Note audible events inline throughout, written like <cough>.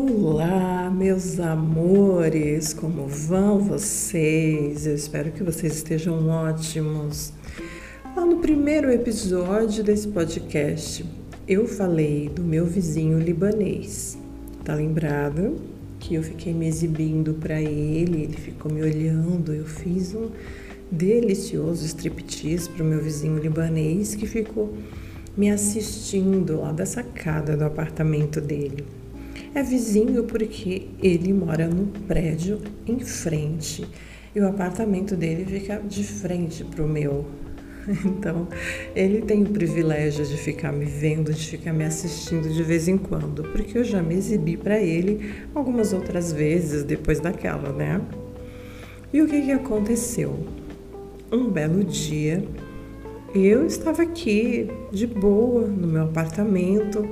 Olá, meus amores, como vão vocês? Eu espero que vocês estejam ótimos. Lá no primeiro episódio desse podcast, eu falei do meu vizinho libanês. Tá lembrado? Que eu fiquei me exibindo para ele, ele ficou me olhando, eu fiz um delicioso striptease para o meu vizinho libanês que ficou me assistindo lá da sacada do apartamento dele. É vizinho porque ele mora no prédio em frente e o apartamento dele fica de frente para o meu. <laughs> Então, ele tem o privilégio de ficar me vendo, de ficar me assistindo de vez em quando, porque eu já me exibi para ele algumas outras vezes depois daquela, né? E o que, que aconteceu? Um belo dia, eu estava aqui de boa no meu apartamento,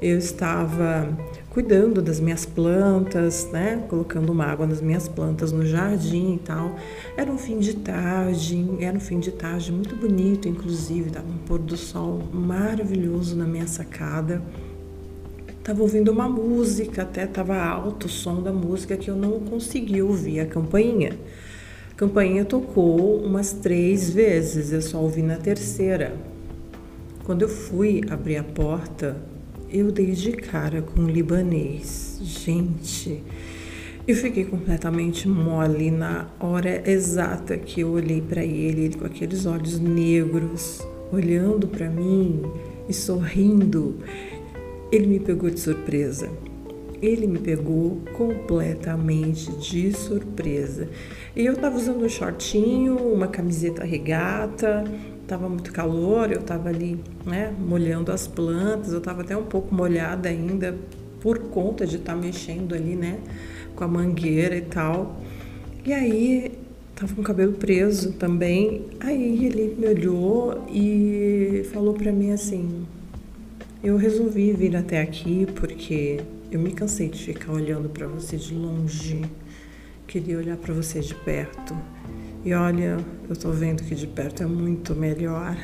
eu estava cuidando das minhas plantas, né? Colocando uma água nas minhas plantas no jardim e tal. Era um fim de tarde, era um fim de tarde muito bonito, inclusive, dava um pôr do sol maravilhoso na minha sacada. Tava ouvindo uma música, até tava alto o som da música que eu não conseguia ouvir a campainha. A campainha tocou umas três vezes, eu só ouvi na terceira. Quando eu fui abrir a porta, eu dei de cara com um libanês. Gente, eu fiquei completamente mole na hora exata que eu olhei para ele, ele com aqueles olhos negros, olhando para mim e sorrindo. Ele me pegou de surpresa. Ele me pegou completamente de surpresa. E eu tava usando um shortinho, uma camiseta regata, Tava muito calor, eu tava ali, né, molhando as plantas, eu tava até um pouco molhada ainda por conta de estar tá mexendo ali, né, com a mangueira e tal. E aí tava com o cabelo preso também. Aí ele me olhou e falou para mim assim: "Eu resolvi vir até aqui porque eu me cansei de ficar olhando para você de longe. Queria olhar para você de perto." E olha, eu tô vendo que de perto é muito melhor.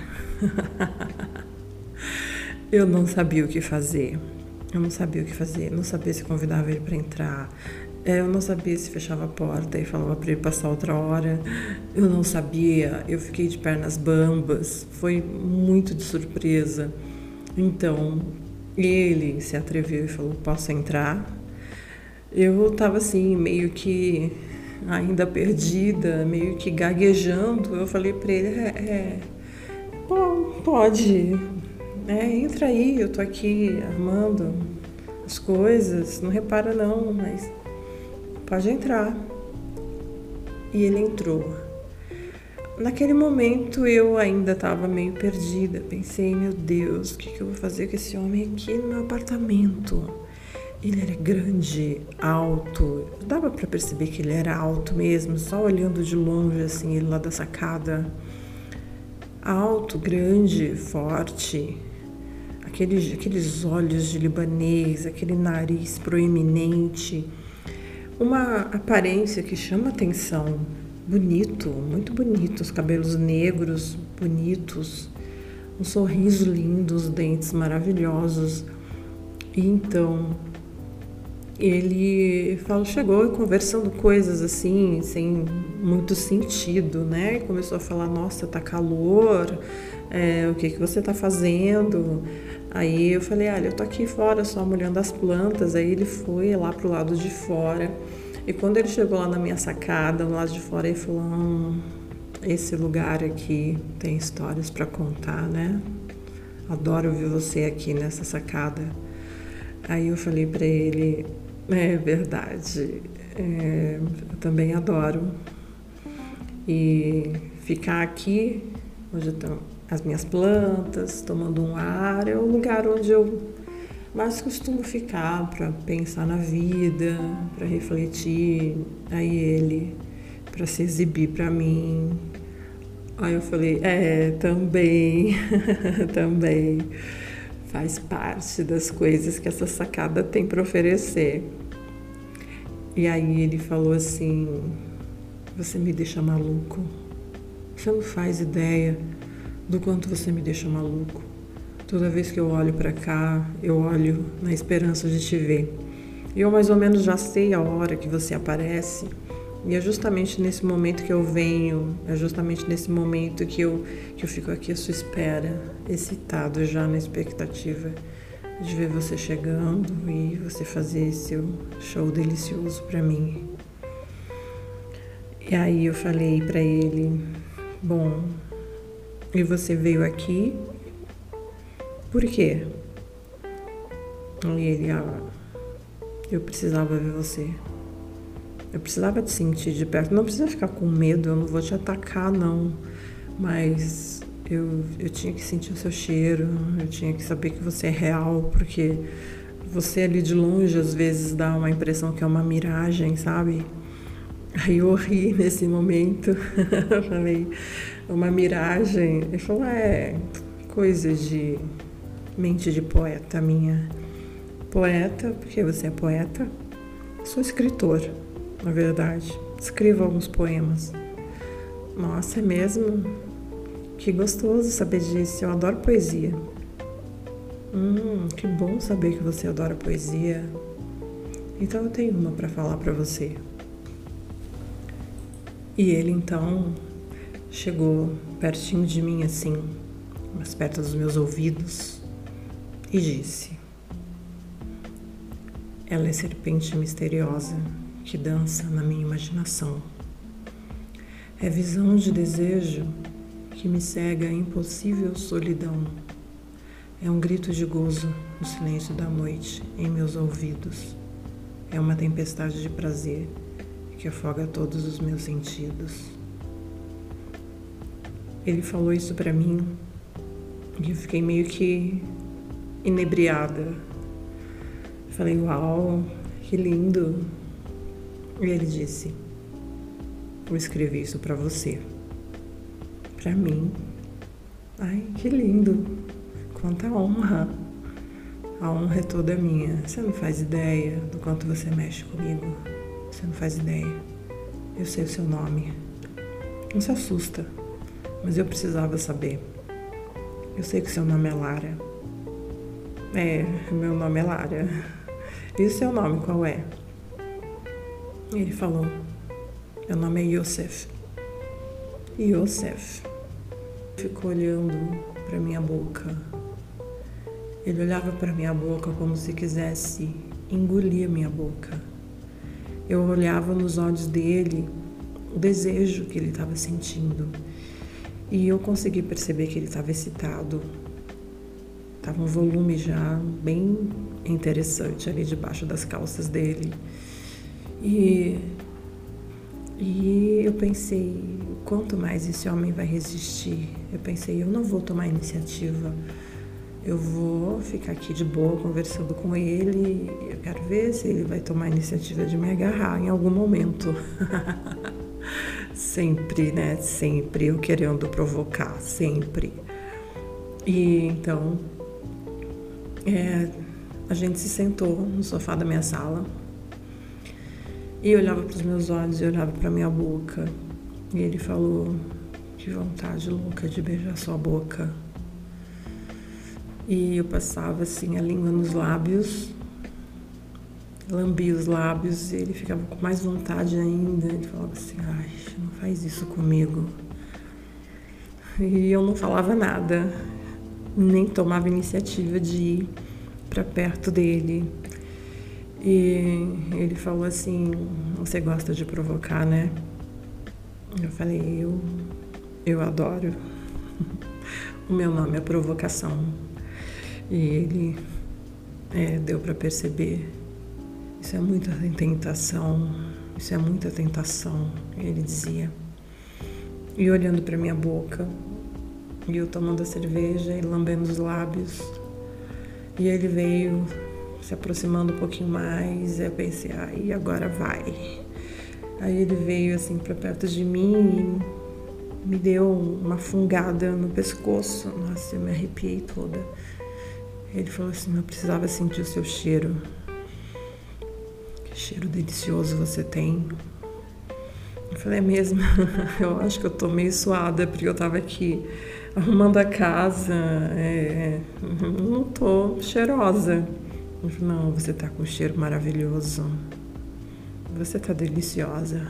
<laughs> eu não sabia o que fazer. Eu não sabia o que fazer. Não sabia se convidava ele para entrar. É, eu não sabia se fechava a porta e falava para ele passar outra hora. Eu não sabia. Eu fiquei de pernas bambas. Foi muito de surpresa. Então, ele se atreveu e falou: Posso entrar? Eu tava assim, meio que ainda perdida, meio que gaguejando, eu falei para ele, é, é, bom, pode, é, entra aí, eu tô aqui armando as coisas, não repara não, mas pode entrar. E ele entrou. Naquele momento eu ainda estava meio perdida. Pensei, meu Deus, o que, que eu vou fazer com esse homem aqui no meu apartamento? Ele era grande, alto, dava para perceber que ele era alto mesmo, só olhando de longe assim, ele lá da sacada. Alto, grande, forte, aqueles, aqueles olhos de libanês, aquele nariz proeminente, uma aparência que chama atenção, bonito, muito bonito, os cabelos negros, bonitos, um sorriso lindo, os dentes maravilhosos. E então ele falou, chegou conversando coisas assim, sem muito sentido, né? Começou a falar, nossa, tá calor, é, o que, que você tá fazendo? Aí eu falei, olha, eu tô aqui fora só molhando as plantas. Aí ele foi lá pro lado de fora. E quando ele chegou lá na minha sacada, lado de fora, ele falou, hum, esse lugar aqui tem histórias para contar, né? Adoro ver você aqui nessa sacada. Aí eu falei para ele, é verdade. É, eu também adoro. E ficar aqui, onde estão as minhas plantas, tomando um ar, é o lugar onde eu mais costumo ficar para pensar na vida, para refletir. Aí ele, para se exibir para mim. Aí eu falei, é, também, <laughs> também faz parte das coisas que essa sacada tem para oferecer. E aí ele falou assim: Você me deixa maluco. Você não faz ideia do quanto você me deixa maluco. Toda vez que eu olho para cá, eu olho na esperança de te ver. E eu mais ou menos já sei a hora que você aparece. E é justamente nesse momento que eu venho, é justamente nesse momento que eu, que eu fico aqui à sua espera, excitado já na expectativa de ver você chegando e você fazer seu show delicioso para mim. E aí eu falei para ele, bom, e você veio aqui por quê? E ele, ah, eu precisava ver você. Eu precisava te sentir de perto. Não precisa ficar com medo, eu não vou te atacar, não. Mas eu, eu tinha que sentir o seu cheiro, eu tinha que saber que você é real, porque você ali de longe às vezes dá uma impressão que é uma miragem, sabe? Aí eu ri nesse momento, <laughs> falei, uma miragem. Ele falou, é coisa de mente de poeta minha. Poeta, porque você é poeta. Sou escritor, na verdade. Escrevo alguns poemas. Nossa, é mesmo? Que gostoso saber disso. Eu adoro poesia. Hum, que bom saber que você adora poesia. Então eu tenho uma para falar para você. E ele então chegou pertinho de mim assim, mais perto dos meus ouvidos, e disse: ela é serpente misteriosa que dança na minha imaginação. É visão de desejo que me cega a impossível solidão. É um grito de gozo no silêncio da noite em meus ouvidos. É uma tempestade de prazer que afoga todos os meus sentidos. Ele falou isso para mim e eu fiquei meio que inebriada Falei, uau, que lindo. E ele disse: Eu escrevi isso para você. Para mim. Ai, que lindo. Quanta honra. A honra é toda minha. Você não faz ideia do quanto você mexe comigo. Você não faz ideia. Eu sei o seu nome. Não se assusta, mas eu precisava saber. Eu sei que seu nome é Lara. É, meu nome é Lara. E o seu nome qual é? Ele falou: Meu nome é Yosef. Yosef. Ficou olhando para minha boca. Ele olhava para minha boca como se quisesse engolir minha boca. Eu olhava nos olhos dele o desejo que ele estava sentindo. E eu consegui perceber que ele estava excitado, Tava um volume já bem interessante ali debaixo das calças dele. E, e eu pensei, quanto mais esse homem vai resistir? Eu pensei, eu não vou tomar iniciativa. Eu vou ficar aqui de boa conversando com ele. Eu quero ver se ele vai tomar a iniciativa de me agarrar em algum momento. <laughs> sempre, né? Sempre eu querendo provocar, sempre. E então é, a gente se sentou no sofá da minha sala e olhava para os meus olhos e olhava para minha boca. E ele falou: Que vontade louca de beijar sua boca. E eu passava assim a língua nos lábios, lambia os lábios e ele ficava com mais vontade ainda. Ele falava assim: Ai, não faz isso comigo. E eu não falava nada nem tomava iniciativa de ir para perto dele. E ele falou assim: Você gosta de provocar, né? Eu falei: Eu, eu adoro. <laughs> o meu nome é Provocação. E ele é, deu para perceber: Isso é muita tentação, isso é muita tentação. Ele dizia. E olhando para minha boca, e eu tomando a cerveja e lambendo os lábios. E ele veio se aproximando um pouquinho mais. Eu pensei, aí agora vai. Aí ele veio assim para perto de mim e me deu uma fungada no pescoço. Nossa, eu me arrepiei toda. Ele falou assim: Eu precisava sentir o seu cheiro. Que cheiro delicioso você tem. Eu falei: É mesmo? <laughs> eu acho que eu tô meio suada porque eu tava aqui arrumando a casa, é, <laughs> não tô cheirosa. Não, você tá com um cheiro maravilhoso. Você tá deliciosa.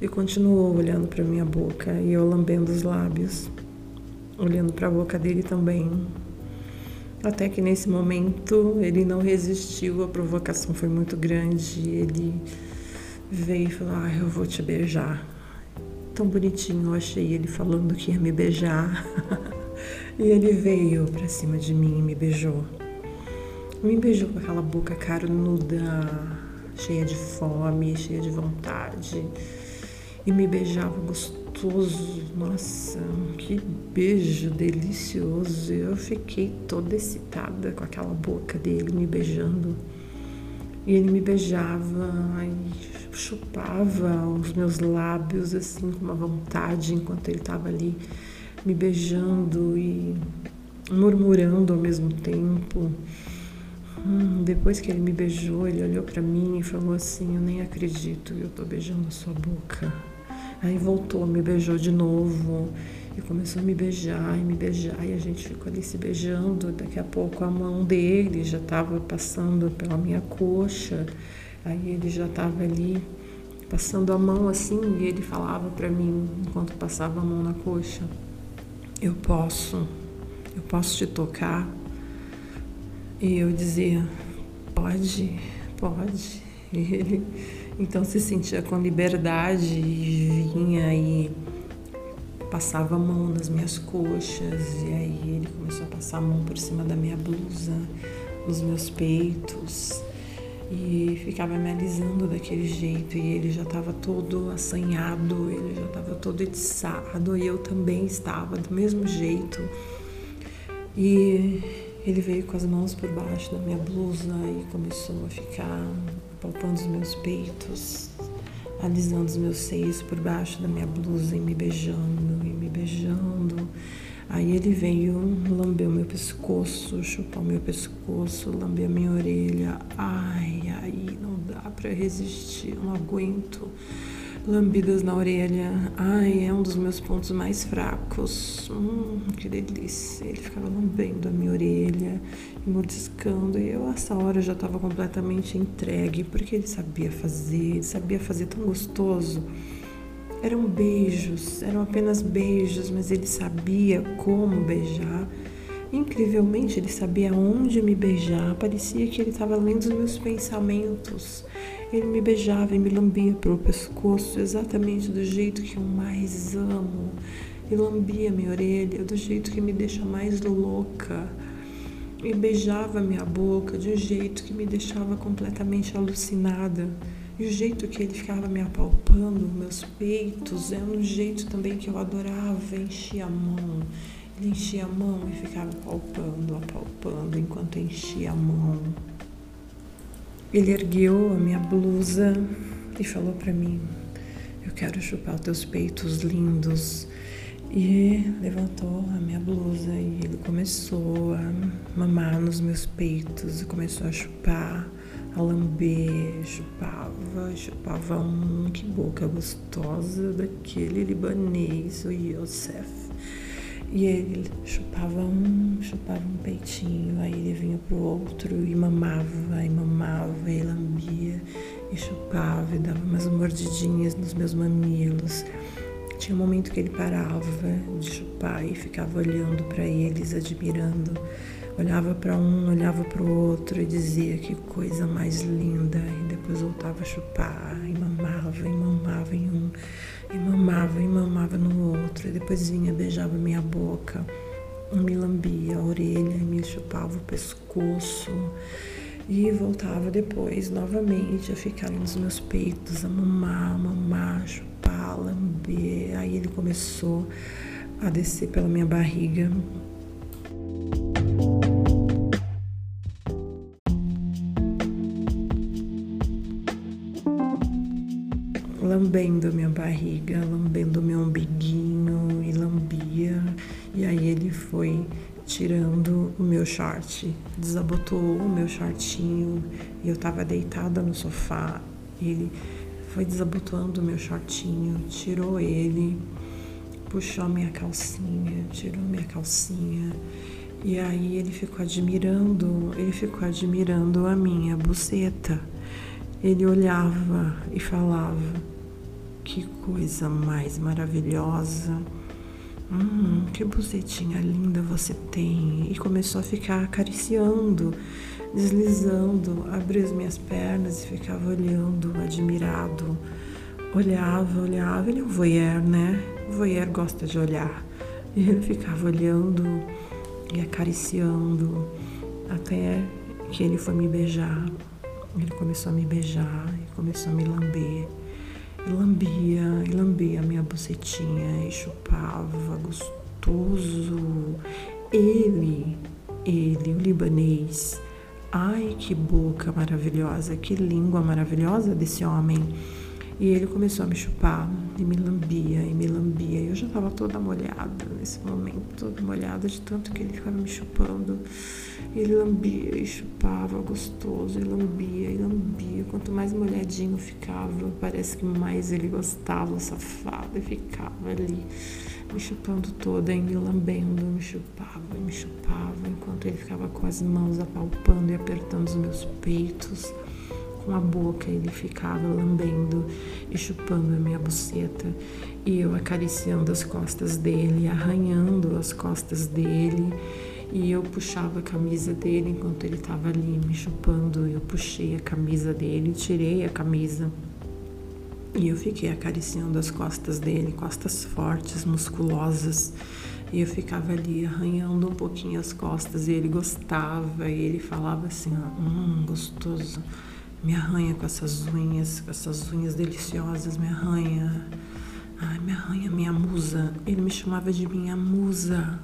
E continuou olhando para minha boca e eu lambendo os lábios, olhando para a boca dele também. Até que nesse momento ele não resistiu, a provocação foi muito grande. Ele veio e falou: Ah, eu vou te beijar. Tão bonitinho, eu achei ele falando que ia me beijar. <laughs> e ele veio para cima de mim e me beijou. Me beijou com aquela boca carnuda, cheia de fome, cheia de vontade. E me beijava gostoso. Nossa, que beijo delicioso. Eu fiquei toda excitada com aquela boca dele me beijando. E ele me beijava e chupava os meus lábios assim com uma vontade enquanto ele estava ali me beijando e murmurando ao mesmo tempo. Hum, depois que ele me beijou, ele olhou para mim e falou assim: Eu nem acredito, eu tô beijando a sua boca. Aí voltou, me beijou de novo e começou a me beijar e me beijar e a gente ficou ali se beijando. Daqui a pouco a mão dele já estava passando pela minha coxa. Aí ele já estava ali passando a mão assim e ele falava para mim enquanto passava a mão na coxa: Eu posso, eu posso te tocar. E eu dizia, pode, pode. E <laughs> ele então se sentia com liberdade e vinha e passava a mão nas minhas coxas. E aí ele começou a passar a mão por cima da minha blusa, nos meus peitos. E ficava me alisando daquele jeito. E ele já estava todo assanhado, ele já estava todo etiçado. E eu também estava do mesmo jeito. E ele veio com as mãos por baixo da minha blusa e começou a ficar palpando os meus peitos, alisando os meus seios por baixo da minha blusa e me beijando e me beijando. Aí ele veio lamber o meu pescoço, chupar o meu pescoço, lamber a minha orelha. Ai, ai, não dá para resistir, não aguento lambidas na orelha. Ai, é um dos meus pontos mais fracos. Hum, que delícia. Ele ficava lambendo a minha orelha mordiscando. E eu, essa hora, já estava completamente entregue, porque ele sabia fazer, ele sabia fazer tão gostoso. Eram beijos, eram apenas beijos, mas ele sabia como beijar. Incrivelmente, ele sabia onde me beijar. Parecia que ele estava lendo os meus pensamentos. Ele me beijava e me lambia pelo pescoço, exatamente do jeito que eu mais amo. E lambia minha orelha do jeito que me deixa mais louca. E beijava minha boca de um jeito que me deixava completamente alucinada. E o jeito que ele ficava me apalpando, meus peitos, é um jeito também que eu adorava, enchia a mão. Ele enchia a mão e ficava apalpando, apalpando enquanto enchia a mão. Ele ergueu a minha blusa e falou para mim: Eu quero chupar os teus peitos lindos. E levantou a minha blusa e ele começou a mamar nos meus peitos e começou a chupar, a lamber, chupava, chupava um, que boca gostosa daquele libanês, o Yosef. E ele chupava um, chupava um peitinho, aí ele vinha pro outro e mamava, e mamava, e lambia, e chupava, e dava umas mordidinhas nos meus mamilos. Tinha um momento que ele parava de chupar e ficava olhando para eles, admirando. Olhava para um, olhava para o outro e dizia que coisa mais linda. E depois voltava a chupar, e mamava, e mamava em um e mamava e mamava no outro, e depois vinha, beijava minha boca, me lambia a orelha me chupava o pescoço. E voltava depois novamente a ficar nos meus peitos, a mamar, mamar, chupar, lamber. Aí ele começou a descer pela minha barriga, lambendo minha barriga, lambendo meu umbiguinho e lambia. E aí ele foi tirando o meu short, desabotou o meu shortinho e eu tava deitada no sofá. Ele foi desabotoando o meu shortinho, tirou ele, puxou minha calcinha, tirou minha calcinha E aí ele ficou admirando, ele ficou admirando a minha buceta. Ele olhava e falava: Que coisa mais maravilhosa. Hum, que bucetinha linda você tem. E começou a ficar acariciando, deslizando, abriu as minhas pernas e ficava olhando, admirado. Olhava, olhava. Ele é um voyeur, né? O voyeur gosta de olhar. E ele ficava olhando e acariciando até que ele foi me beijar. Ele começou a me beijar e começou a me lamber. E lambia, e lambia a minha bucetinha e chupava gostoso. Ele, ele, o libanês. Ai, que boca maravilhosa, que língua maravilhosa desse homem. E ele começou a me chupar e me lambia e me lambia. Eu já estava toda molhada nesse momento, toda molhada de tanto que ele ficava me chupando. Ele lambia e chupava gostoso, e lambia e lambia. Quanto mais molhadinho ficava, parece que mais ele gostava, safado, e ficava ali me chupando toda e me lambendo, me chupava e me chupava, enquanto ele ficava com as mãos apalpando e apertando os meus peitos com a boca, ele ficava lambendo e chupando a minha buceta e eu acariciando as costas dele, arranhando as costas dele. E eu puxava a camisa dele enquanto ele estava ali me chupando. Eu puxei a camisa dele, tirei a camisa e eu fiquei acariciando as costas dele, costas fortes, musculosas. E eu ficava ali arranhando um pouquinho as costas e ele gostava e ele falava assim: Hum, gostoso me arranha com essas unhas, com essas unhas deliciosas, me arranha. Ai, me arranha, minha musa. Ele me chamava de minha musa.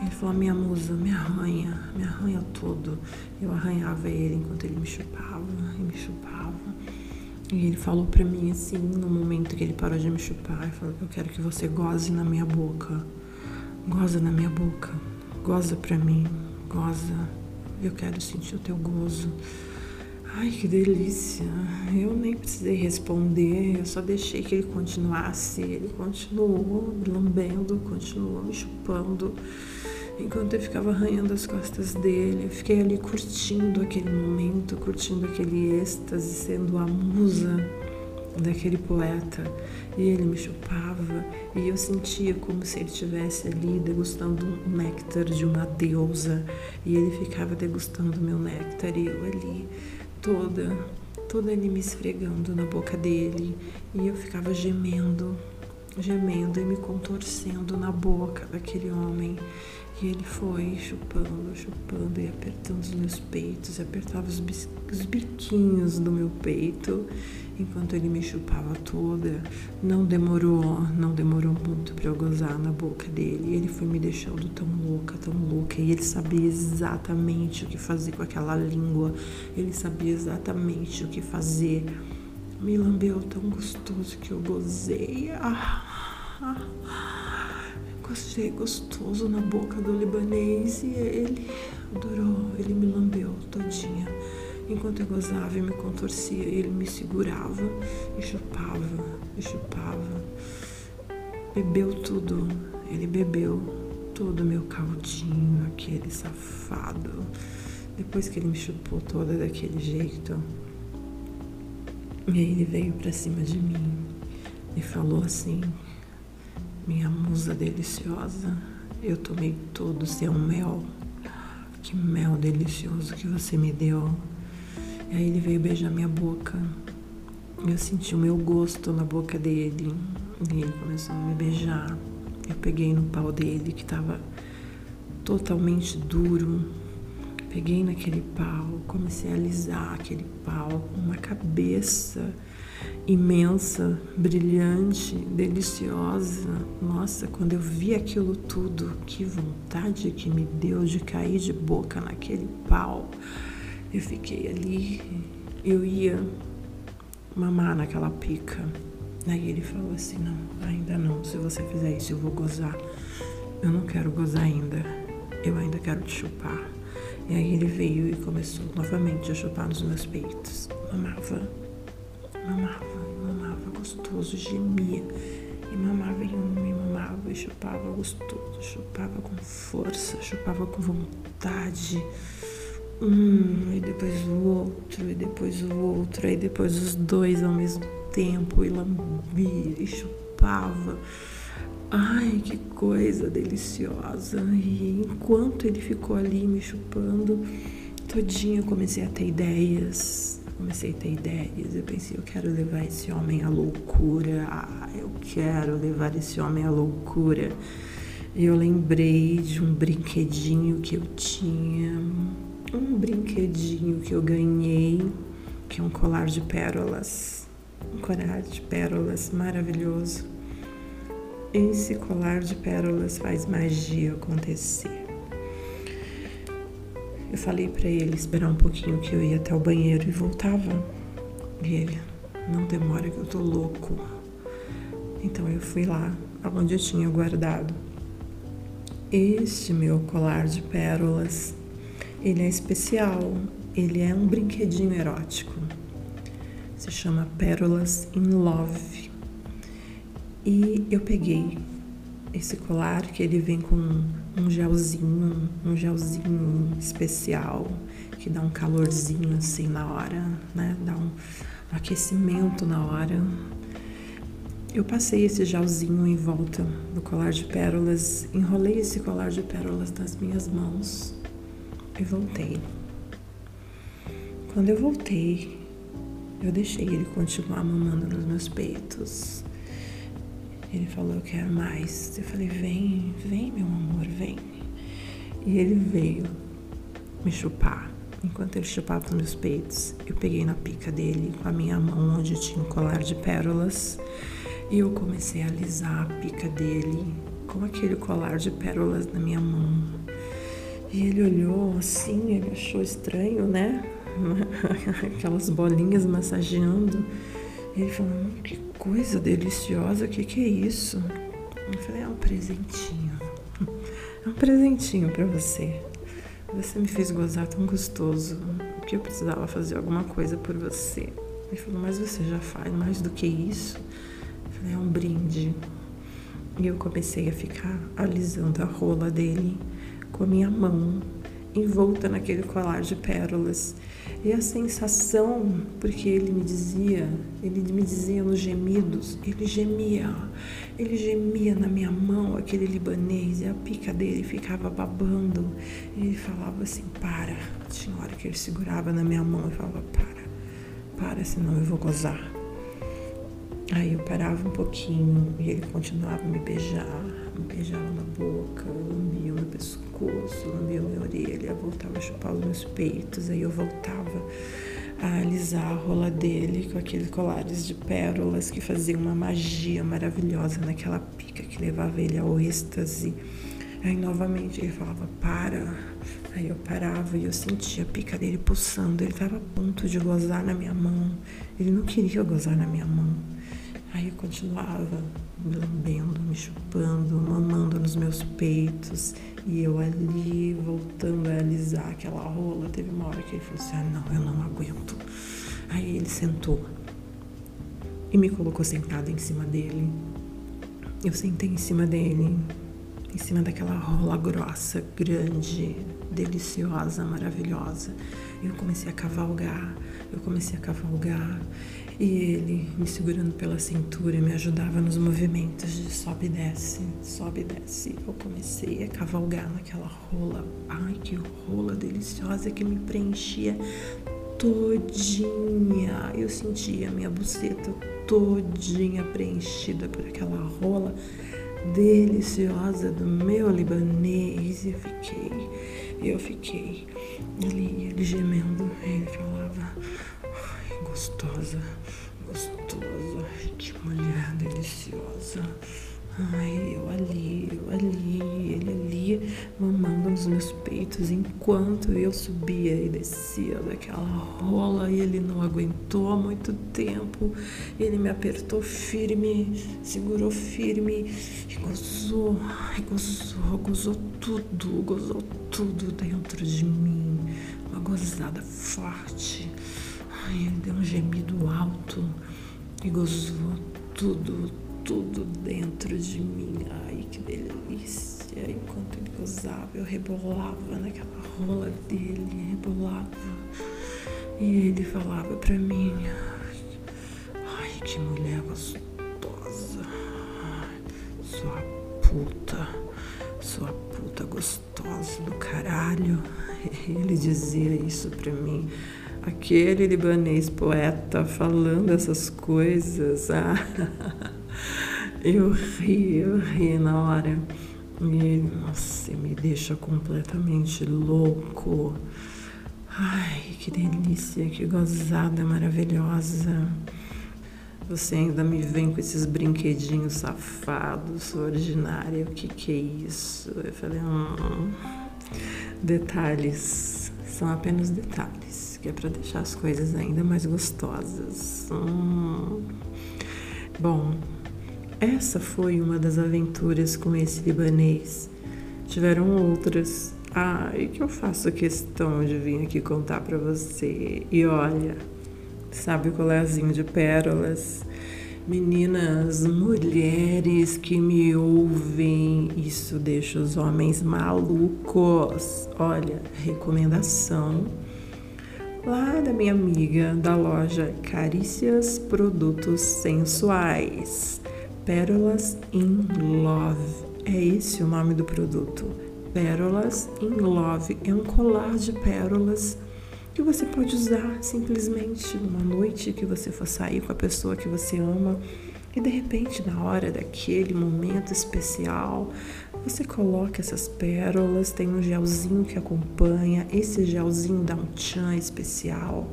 Ele falou, minha musa, me arranha, me arranha todo. Eu arranhava ele enquanto ele me chupava e me chupava. E ele falou para mim assim, no momento que ele parou de me chupar, ele falou, eu quero que você goze na minha boca. Goza na minha boca. Goza pra mim. Goza. Eu quero sentir o teu gozo. Ai, que delícia. Eu nem precisei responder, eu só deixei que ele continuasse. Ele continuou me lambendo, continuou me chupando. Enquanto eu ficava arranhando as costas dele, eu fiquei ali curtindo aquele momento, curtindo aquele êxtase, sendo a musa daquele poeta. E ele me chupava e eu sentia como se ele estivesse ali degustando o néctar de uma deusa. E ele ficava degustando meu néctar e eu ali toda, toda ele me esfregando na boca dele e eu ficava gemendo, gemendo e me contorcendo na boca daquele homem. E ele foi chupando, chupando e apertando os meus peitos, apertava os, os biquinhos do meu peito enquanto ele me chupava toda. Não demorou, não demorou muito para eu gozar na boca dele. Ele foi me deixando tão louca, tão louca. E ele sabia exatamente o que fazer com aquela língua. Ele sabia exatamente o que fazer. Me lambeu tão gostoso que eu gozei. Ah, ah. Gostei gostoso na boca do libanês e ele adorou, ele me lambeu todinha. Enquanto eu gozava e me contorcia, ele me segurava e chupava, e chupava. Bebeu tudo, ele bebeu todo o meu caldinho, aquele safado. Depois que ele me chupou toda daquele jeito, e aí ele veio para cima de mim e falou assim: minha musa deliciosa, eu tomei todo o seu mel. Que mel delicioso que você me deu. E aí ele veio beijar minha boca. Eu senti o meu gosto na boca dele. E ele começou a me beijar. Eu peguei no pau dele que estava totalmente duro. Peguei naquele pau, comecei a alisar aquele pau com uma cabeça imensa, brilhante, deliciosa. Nossa, quando eu vi aquilo tudo, que vontade que me deu de cair de boca naquele pau. Eu fiquei ali, eu ia mamar naquela pica. Aí ele falou assim: Não, ainda não. Se você fizer isso, eu vou gozar. Eu não quero gozar ainda. Eu ainda quero te chupar. E aí ele veio e começou novamente a chupar nos meus peitos. Mamava mamava, mamava gostoso, gemia. E mamava em um, e mamava, e chupava gostoso, chupava com força, chupava com vontade. Um, e depois o outro, e depois o outro, e depois os dois ao mesmo tempo, e lambia, e chupava. Ai, que coisa deliciosa! E enquanto ele ficou ali me chupando, todinho eu comecei a ter ideias. Comecei a ter ideias. Eu pensei, eu quero levar esse homem à loucura. Ah, eu quero levar esse homem à loucura. E eu lembrei de um brinquedinho que eu tinha, um brinquedinho que eu ganhei, que é um colar de pérolas. Um colar de pérolas maravilhoso esse colar de pérolas faz magia acontecer. Eu falei para ele esperar um pouquinho que eu ia até o banheiro e voltava. E ele, não demora que eu tô louco. Então eu fui lá, aonde eu tinha guardado. Este meu colar de pérolas, ele é especial. Ele é um brinquedinho erótico. Se chama Pérolas in Love. E eu peguei esse colar que ele vem com um gelzinho, um gelzinho especial que dá um calorzinho assim na hora, né? Dá um, aquecimento na hora. Eu passei esse gelzinho em volta do colar de pérolas, enrolei esse colar de pérolas nas minhas mãos e voltei. Quando eu voltei, eu deixei ele continuar mamando nos meus peitos. Ele falou, eu quero mais. Eu falei, vem, vem, meu amor, vem. E ele veio me chupar. Enquanto ele chupava os meus peitos, eu peguei na pica dele com a minha mão onde tinha um colar de pérolas e eu comecei a alisar a pica dele com aquele colar de pérolas na minha mão. E ele olhou assim, ele achou estranho, né? <laughs> Aquelas bolinhas massageando. Ele falou, hum, que coisa deliciosa, o que, que é isso? Eu falei, é um presentinho. <laughs> É um presentinho para você. Você me fez gozar tão gostoso que eu precisava fazer alguma coisa por você. Ele falou, mas você já faz mais do que isso? Eu falei, é um brinde. E eu comecei a ficar alisando a rola dele com a minha mão envolta naquele colar de pérolas. E a sensação, porque ele me dizia, ele me dizia nos gemidos, ele gemia, ele gemia na minha mão, aquele libanês, e a pica dele ficava babando. E ele falava assim: para. Tinha hora que ele segurava na minha mão e falava: para, para, senão eu vou gozar. Aí eu parava um pouquinho e ele continuava a me beijar, beijava na boca, lambia o meu pescoço, lambia minha orelha, voltava a chupar os meus peitos, aí eu voltava a alisar a rola dele com aqueles colares de pérolas que faziam uma magia maravilhosa naquela pica que levava ele ao êxtase. Aí novamente ele falava, para. Aí eu parava e eu sentia a pica dele pulsando. Ele estava a ponto de gozar na minha mão. Ele não queria gozar na minha mão. Aí eu continuava me lambendo, me chupando, mamando nos meus peitos. E eu ali, voltando a alisar aquela rola. Teve uma hora que ele falou assim: ah, não, eu não aguento. Aí ele sentou e me colocou sentada em cima dele. Eu sentei em cima dele, em cima daquela rola grossa, grande, deliciosa, maravilhosa. Eu comecei a cavalgar, eu comecei a cavalgar. E ele, me segurando pela cintura, me ajudava nos movimentos de sobe e desce, sobe e desce. Eu comecei a cavalgar naquela rola. Ai, que rola deliciosa que me preenchia todinha. Eu sentia a minha buceta todinha preenchida por aquela rola deliciosa do meu libanês. E eu fiquei, eu fiquei ali, ele gemendo. Ele falava gostosa, gostosa, enquanto eu subia e descia daquela rola e ele não aguentou há muito tempo. Ele me apertou firme, segurou firme e gozou, e gozou, gozou tudo, gozou tudo dentro de mim. Uma gozada forte. Ai, ele deu um gemido alto e gozou tudo, tudo dentro de mim. Ai, que delícia! Enquanto ele gozava, eu rebolava naquela rola dele, rebolava. E ele falava pra mim: Ai, que mulher gostosa! Sua puta, sua puta gostosa do caralho. <laughs> Ele dizia isso pra mim aquele libanês poeta falando essas coisas. Ah, <laughs> eu ri, eu ri na hora. E, nossa, me deixa completamente louco. Ai, que delícia, que gozada maravilhosa. Você ainda me vem com esses brinquedinhos safados, ordinária. O que, que é isso? Eu falei, hum, detalhes, são apenas detalhes que é para deixar as coisas ainda mais gostosas. Hum. Bom, essa foi uma das aventuras com esse libanês. Tiveram outras. Ai, que eu faço questão de vir aqui contar para você. E olha, sabe o colarzinho de pérolas? Meninas, mulheres que me ouvem, isso deixa os homens malucos. Olha, recomendação lá da minha amiga da loja Carícias Produtos Sensuais. Pérolas in Love. É esse o nome do produto. Pérolas in Love. É um colar de pérolas que você pode usar simplesmente numa noite que você for sair com a pessoa que você ama e de repente, na hora daquele momento especial, você coloca essas pérolas, tem um gelzinho que acompanha, esse gelzinho dá um tchan especial,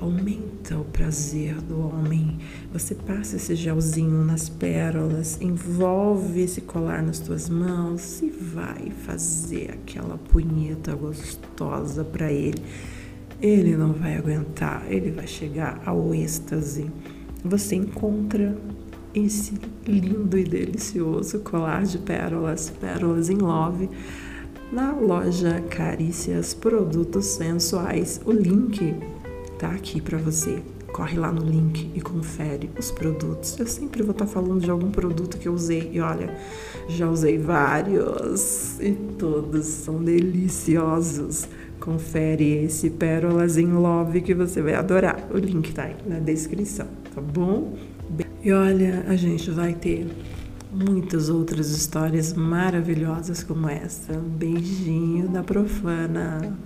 aumenta o prazer do homem. Você passa esse gelzinho nas pérolas, envolve esse colar nas tuas mãos e vai fazer aquela punheta gostosa para ele. Ele não vai aguentar, ele vai chegar ao êxtase. Você encontra esse lindo e delicioso colar de pérolas, pérolas em love, na loja Carícias Produtos Sensuais. O link tá aqui para você. Corre lá no link e confere os produtos. Eu sempre vou estar tá falando de algum produto que eu usei e olha, já usei vários e todos são deliciosos. Confere esse Pérolas em Love que você vai adorar. O link tá aí na descrição, tá bom? E olha, a gente vai ter muitas outras histórias maravilhosas como essa. Um beijinho da profana.